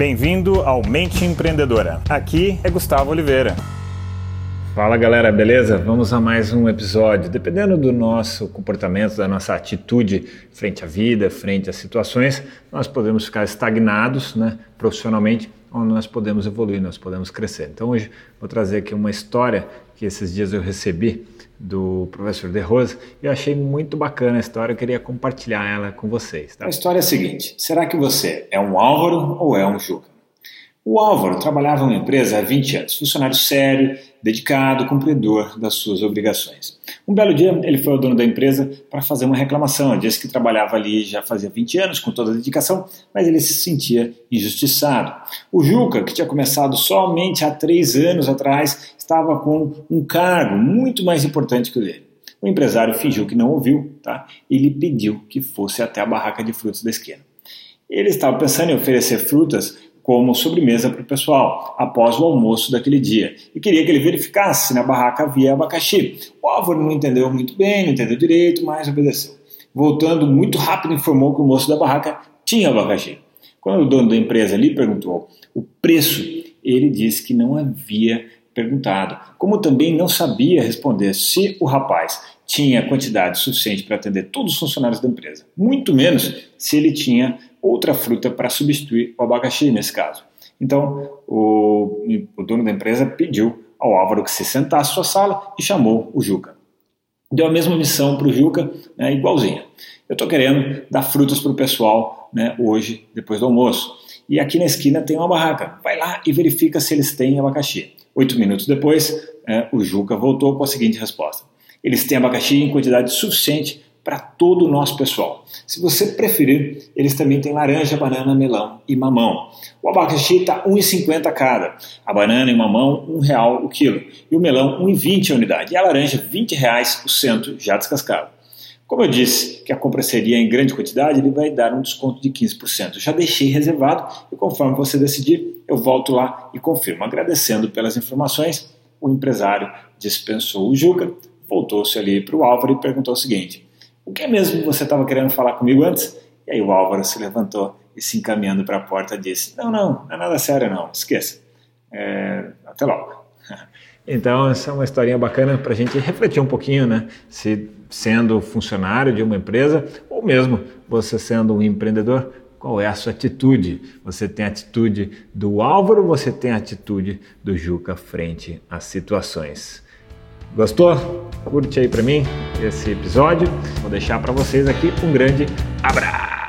Bem-vindo ao Mente Empreendedora. Aqui é Gustavo Oliveira. Fala galera, beleza? Vamos a mais um episódio. Dependendo do nosso comportamento, da nossa atitude frente à vida, frente às situações, nós podemos ficar estagnados né, profissionalmente ou nós podemos evoluir, nós podemos crescer. Então hoje vou trazer aqui uma história que esses dias eu recebi do professor De Rosa e eu achei muito bacana a história, eu queria compartilhar ela com vocês. Tá? A história é a seguinte: será que você é um Álvaro ou é um Juca? O Álvaro trabalhava em uma empresa há 20 anos, funcionário sério, dedicado, cumpridor das suas obrigações. Um belo dia, ele foi ao dono da empresa para fazer uma reclamação. Disse que trabalhava ali já fazia 20 anos, com toda a dedicação, mas ele se sentia injustiçado. O Juca, que tinha começado somente há três anos atrás, estava com um cargo muito mais importante que o dele. O empresário fingiu que não ouviu tá? e lhe pediu que fosse até a barraca de frutas da esquina. Ele estava pensando em oferecer frutas como sobremesa para o pessoal, após o almoço daquele dia, e queria que ele verificasse se na barraca havia abacaxi. O Álvaro não entendeu muito bem, não entendeu direito, mas obedeceu. Voltando muito rápido, informou que o moço da barraca tinha abacaxi. Quando o dono da empresa lhe perguntou o preço, ele disse que não havia perguntado, como também não sabia responder se o rapaz tinha quantidade suficiente para atender todos os funcionários da empresa, muito menos se ele tinha outra fruta para substituir o abacaxi nesse caso. Então, o, o, dono da empresa pediu ao Álvaro que se sentasse à sua sala e chamou o Juca. Deu a mesma missão para o Juca, né, igualzinha. Eu estou querendo dar frutas para o pessoal né, hoje, depois do almoço. E aqui na esquina tem uma barraca. Vai lá e verifica se eles têm abacaxi. Oito minutos depois, é, o Juca voltou com a seguinte resposta: Eles têm abacaxi em quantidade suficiente para todo o nosso pessoal. Se você preferir, eles também têm laranja, banana, melão e mamão. O abacaxi está R$ 1,50 cada, a banana e o mamão R$ 1,00 o quilo, e o melão R$ 1,20 a unidade, e a laranja R$ 20,00 o cento já descascado. Como eu disse que a compra seria em grande quantidade, ele vai dar um desconto de 15%. Já deixei reservado e conforme você decidir, eu volto lá e confirmo. Agradecendo pelas informações, o empresário dispensou o Juca, voltou-se ali para o Álvaro e perguntou o seguinte: o que é mesmo que você estava querendo falar comigo antes? E aí o Álvaro se levantou e se encaminhando para a porta disse: Não, não, não é nada sério, não, esqueça. É, até logo. Então, essa é uma historinha bacana para a gente refletir um pouquinho, né? Se sendo funcionário de uma empresa ou mesmo você sendo um empreendedor, qual é a sua atitude? Você tem a atitude do Álvaro, você tem a atitude do Juca frente às situações. Gostou? Curte aí para mim esse episódio. Vou deixar para vocês aqui um grande abraço.